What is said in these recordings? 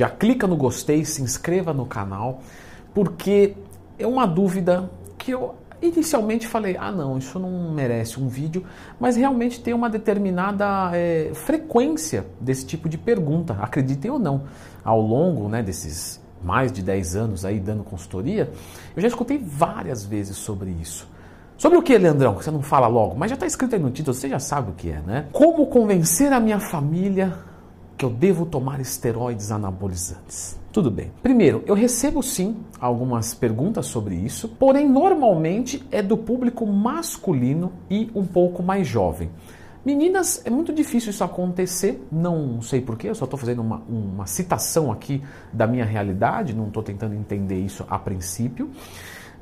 já clica no gostei, se inscreva no canal, porque é uma dúvida que eu inicialmente falei, ah não, isso não merece um vídeo, mas realmente tem uma determinada é, frequência desse tipo de pergunta, acreditem ou não, ao longo né, desses mais de 10 anos aí dando consultoria, eu já escutei várias vezes sobre isso. Sobre o que, Leandrão? Você não fala logo, mas já está escrito aí no título, você já sabe o que é, né? Como convencer a minha família que eu devo tomar esteroides anabolizantes? Tudo bem. Primeiro, eu recebo sim algumas perguntas sobre isso, porém normalmente é do público masculino e um pouco mais jovem. Meninas, é muito difícil isso acontecer, não sei porquê, eu só estou fazendo uma, uma citação aqui da minha realidade, não estou tentando entender isso a princípio.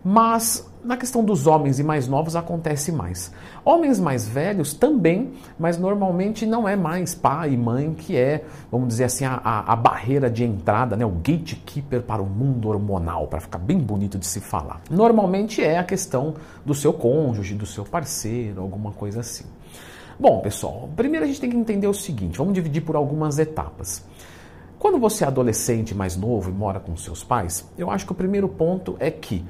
Mas na questão dos homens e mais novos acontece mais. Homens mais velhos também, mas normalmente não é mais pai e mãe que é, vamos dizer assim, a, a, barreira de entrada, né, o gatekeeper para o mundo hormonal, para ficar bem bonito de se falar. Normalmente é a questão do seu cônjuge, do seu parceiro, alguma coisa assim. Bom, pessoal, primeiro a gente tem que entender o seguinte: vamos dividir por algumas etapas. Quando você é adolescente mais novo e mora com seus pais, eu acho que o primeiro ponto é que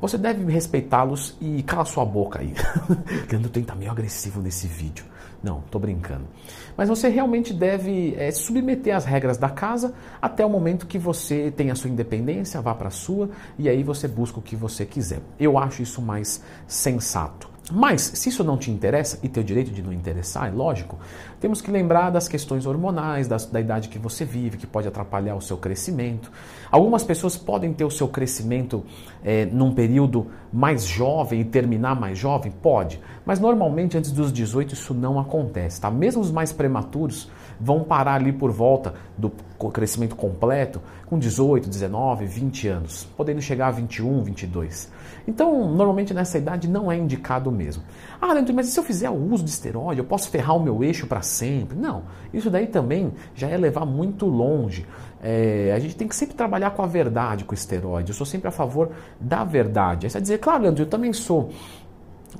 você deve respeitá-los e cala sua boca aí. Leandro tem tá meio agressivo nesse vídeo. Não, tô brincando. Mas você realmente deve é, submeter às regras da casa até o momento que você tem a sua independência, vá para a sua e aí você busca o que você quiser. Eu acho isso mais sensato. Mas, se isso não te interessa, e tem o direito de não interessar, é lógico, temos que lembrar das questões hormonais, da, da, idade que você vive, que pode atrapalhar o seu crescimento. Algumas pessoas podem ter o seu crescimento é, num período mais jovem e terminar mais jovem? Pode, mas normalmente antes dos 18 isso não acontece, tá? Mesmo os mais prematuros vão parar ali por volta do crescimento completo com 18, 19, 20 anos, podendo chegar a 21, 22. Então, normalmente nessa idade não é indicado mesmo. Ah, Leandro, mas se eu fizer o uso de esteroide, eu posso ferrar o meu eixo para sempre? Não, isso daí também já é levar muito longe. É, a gente tem que sempre trabalhar com a verdade com o esteroide. Eu sou sempre a favor da verdade. Aí você vai dizer, claro, Leandro, eu também sou.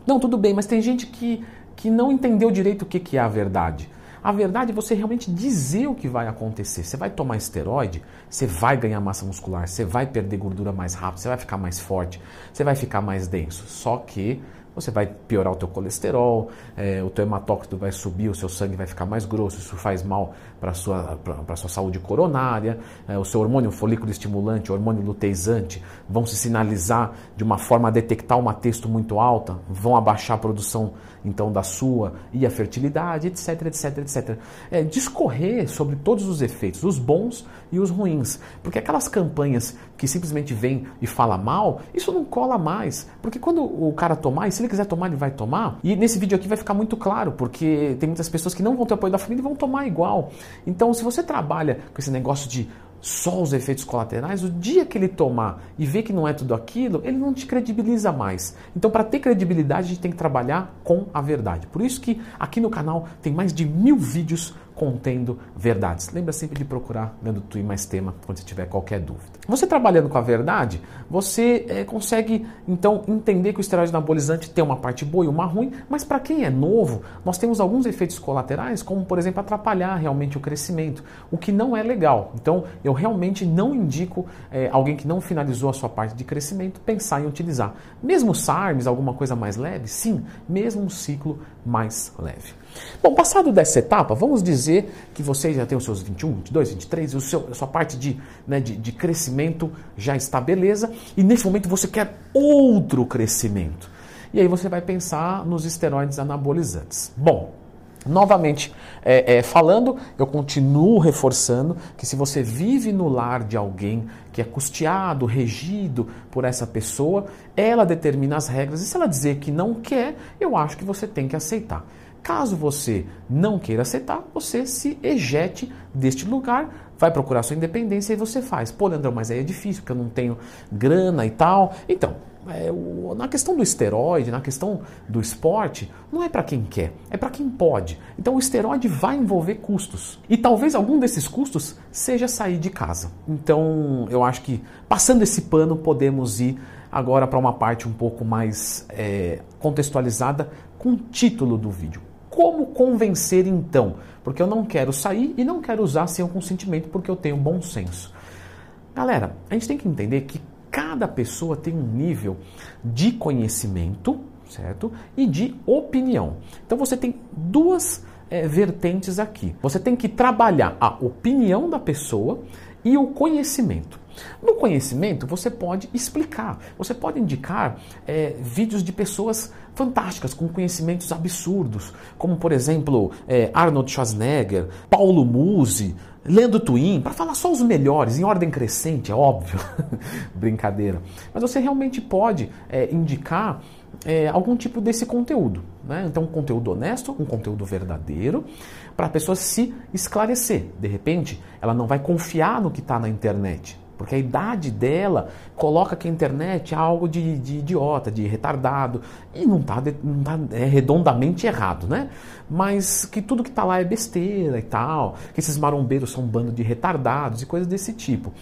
Não, tudo bem, mas tem gente que, que não entendeu direito o que, que é a verdade. A verdade é você realmente dizer o que vai acontecer. Você vai tomar esteroide, você vai ganhar massa muscular, você vai perder gordura mais rápido, você vai ficar mais forte, você vai ficar mais denso. Só que você vai piorar o teu colesterol, é, o teu hematócrito vai subir, o seu sangue vai ficar mais grosso, isso faz mal para a sua, sua saúde coronária, é, o seu hormônio folículo estimulante, o hormônio luteizante vão se sinalizar de uma forma a detectar uma texto muito alta, vão abaixar a produção então da sua e a fertilidade, etc, etc, etc. É, discorrer sobre todos os efeitos, os bons e os ruins, porque aquelas campanhas que simplesmente vem e fala mal, isso não cola mais, porque quando o cara tomar, se ele quiser tomar, ele vai tomar. E nesse vídeo aqui vai ficar muito claro, porque tem muitas pessoas que não vão ter apoio da família e vão tomar igual. Então, se você trabalha com esse negócio de só os efeitos colaterais, o dia que ele tomar e ver que não é tudo aquilo, ele não te credibiliza mais. Então, para ter credibilidade, a gente tem que trabalhar com a verdade. Por isso que aqui no canal tem mais de mil vídeos contendo verdades. Lembra sempre de procurar Lendo Tu e Mais Tema quando você tiver qualquer dúvida. Você trabalhando com a verdade, você é, consegue então entender que o esteroide anabolizante tem uma parte boa e uma ruim, mas para quem é novo, nós temos alguns efeitos colaterais, como por exemplo atrapalhar realmente o crescimento, o que não é legal. Então eu realmente não indico é, alguém que não finalizou a sua parte de crescimento pensar em utilizar. Mesmo SARMs, alguma coisa mais leve, sim, mesmo um ciclo mais leve. Bom, passado dessa etapa, vamos dizer que você já tem os seus 21, 22, 23, o seu, a sua parte de, né, de, de crescimento já está beleza, e nesse momento você quer outro crescimento. E aí você vai pensar nos esteroides anabolizantes. Bom, Novamente é, é, falando, eu continuo reforçando que se você vive no lar de alguém que é custeado, regido por essa pessoa, ela determina as regras e se ela dizer que não quer, eu acho que você tem que aceitar. Caso você não queira aceitar, você se ejete deste lugar, vai procurar sua independência e você faz. Pô, Leandrão, mas aí é difícil, porque eu não tenho grana e tal. Então, é, o, na questão do esteroide, na questão do esporte, não é para quem quer, é para quem pode. Então o esteroide vai envolver custos. E talvez algum desses custos seja sair de casa. Então eu acho que passando esse pano podemos ir agora para uma parte um pouco mais é, contextualizada com o título do vídeo Como convencer então? Porque eu não quero sair e não quero usar sem o consentimento porque eu tenho bom senso. Galera, a gente tem que entender que cada pessoa tem um nível de conhecimento, certo? E de opinião. Então você tem duas é, vertentes aqui. Você tem que trabalhar a opinião da pessoa e o conhecimento. No conhecimento, você pode explicar, você pode indicar é, vídeos de pessoas fantásticas, com conhecimentos absurdos, como por exemplo é, Arnold Schwarzenegger, Paulo Musi, Leandro Twin, para falar só os melhores, em ordem crescente, é óbvio. Brincadeira. Mas você realmente pode é, indicar é, algum tipo desse conteúdo. Né? Então, um conteúdo honesto, um conteúdo verdadeiro, para a pessoa se esclarecer. De repente, ela não vai confiar no que está na internet. Porque a idade dela coloca que a internet é algo de, de idiota, de retardado. E não está não tá, é redondamente errado, né? Mas que tudo que está lá é besteira e tal. Que esses marombeiros são um bando de retardados e coisas desse tipo.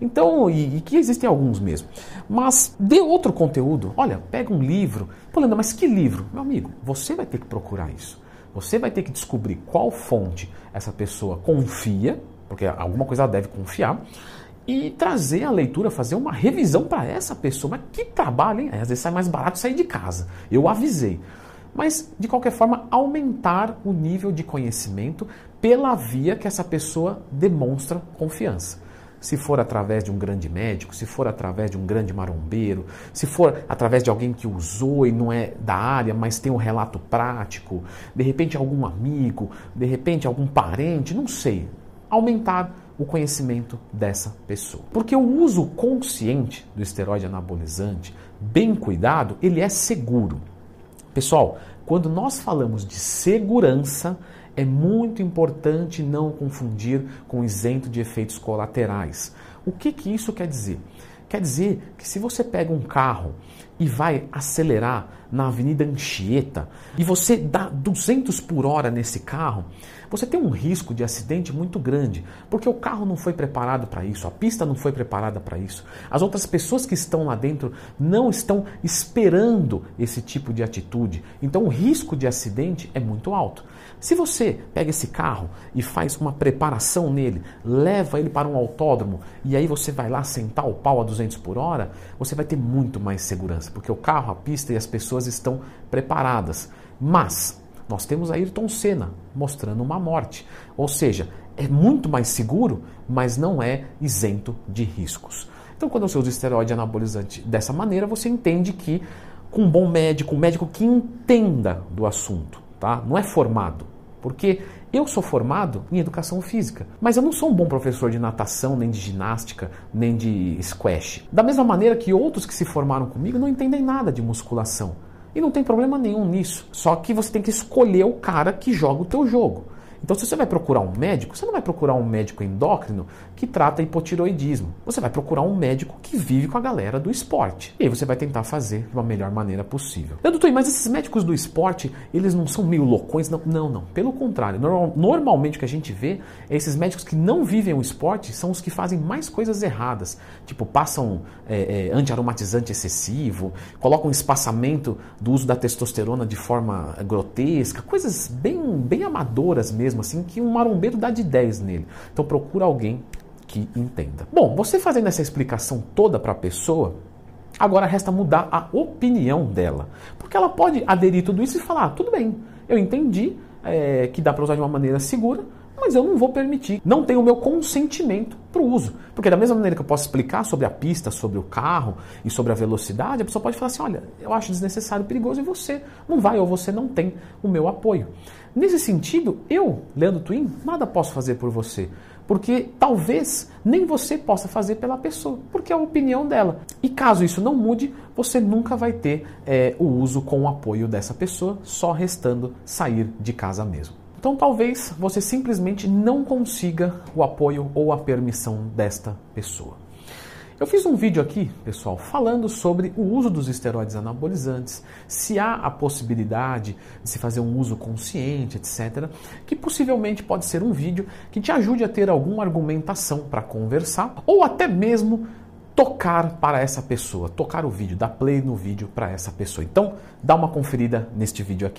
Então, e, e que existem alguns mesmo. Mas dê outro conteúdo. Olha, pega um livro. Pô, Leandro, mas que livro? Meu amigo, você vai ter que procurar isso. Você vai ter que descobrir qual fonte essa pessoa confia, porque alguma coisa ela deve confiar e trazer a leitura, fazer uma revisão para essa pessoa. Mas que trabalho, hein? Às vezes sai mais barato sair de casa. Eu avisei. Mas, de qualquer forma, aumentar o nível de conhecimento pela via que essa pessoa demonstra confiança. Se for através de um grande médico, se for através de um grande marombeiro, se for através de alguém que usou e não é da área, mas tem um relato prático, de repente algum amigo, de repente algum parente, não sei. Aumentar o conhecimento dessa pessoa. Porque o uso consciente do esteroide anabolizante, bem cuidado, ele é seguro. Pessoal, quando nós falamos de segurança, é muito importante não confundir com isento de efeitos colaterais. O que, que isso quer dizer? Quer dizer que se você pega um carro e vai acelerar na Avenida Anchieta e você dá 200 por hora nesse carro, você tem um risco de acidente muito grande, porque o carro não foi preparado para isso, a pista não foi preparada para isso. As outras pessoas que estão lá dentro não estão esperando esse tipo de atitude. Então o risco de acidente é muito alto. Se você pega esse carro e faz uma preparação nele, leva ele para um autódromo e aí você vai lá sentar o pau a 200 por hora, você vai ter muito mais segurança, porque o carro, a pista e as pessoas estão preparadas. Mas nós temos Ayrton Senna mostrando uma morte. Ou seja, é muito mais seguro, mas não é isento de riscos. Então, quando você usa esteroide anabolizante dessa maneira, você entende que com um bom médico, um médico que entenda do assunto, tá? Não é formado. Porque eu sou formado em educação física, mas eu não sou um bom professor de natação, nem de ginástica, nem de squash. Da mesma maneira que outros que se formaram comigo não entendem nada de musculação. E não tem problema nenhum nisso. Só que você tem que escolher o cara que joga o teu jogo. Então, se você vai procurar um médico, você não vai procurar um médico endócrino que trata hipotiroidismo. Você vai procurar um médico que vive com a galera do esporte. E aí você vai tentar fazer de uma melhor maneira possível. Eu, doutor, mas esses médicos do esporte, eles não são meio loucões? Não, não. não. Pelo contrário. Normalmente o que a gente vê é esses médicos que não vivem o esporte são os que fazem mais coisas erradas. Tipo, passam é, é, antiaromatizante excessivo, colocam espaçamento do uso da testosterona de forma grotesca, coisas bem, bem amadoras mesmo assim que um marombeiro dá de 10 nele. Então procura alguém que entenda. Bom, você fazendo essa explicação toda para a pessoa, agora resta mudar a opinião dela. Porque ela pode aderir tudo isso e falar: ah, tudo bem, eu entendi é, que dá para usar de uma maneira segura, mas eu não vou permitir, não tenho o meu consentimento para o uso. Porque da mesma maneira que eu posso explicar sobre a pista, sobre o carro e sobre a velocidade, a pessoa pode falar assim: olha, eu acho desnecessário, perigoso e você não vai ou você não tem o meu apoio. Nesse sentido, eu, Leandro Twin, nada posso fazer por você. Porque talvez nem você possa fazer pela pessoa, porque é a opinião dela. E caso isso não mude, você nunca vai ter é, o uso com o apoio dessa pessoa, só restando sair de casa mesmo. Então talvez você simplesmente não consiga o apoio ou a permissão desta pessoa. Eu fiz um vídeo aqui, pessoal, falando sobre o uso dos esteroides anabolizantes, se há a possibilidade de se fazer um uso consciente, etc., que possivelmente pode ser um vídeo que te ajude a ter alguma argumentação para conversar ou até mesmo tocar para essa pessoa, tocar o vídeo, dar play no vídeo para essa pessoa. Então, dá uma conferida neste vídeo aqui.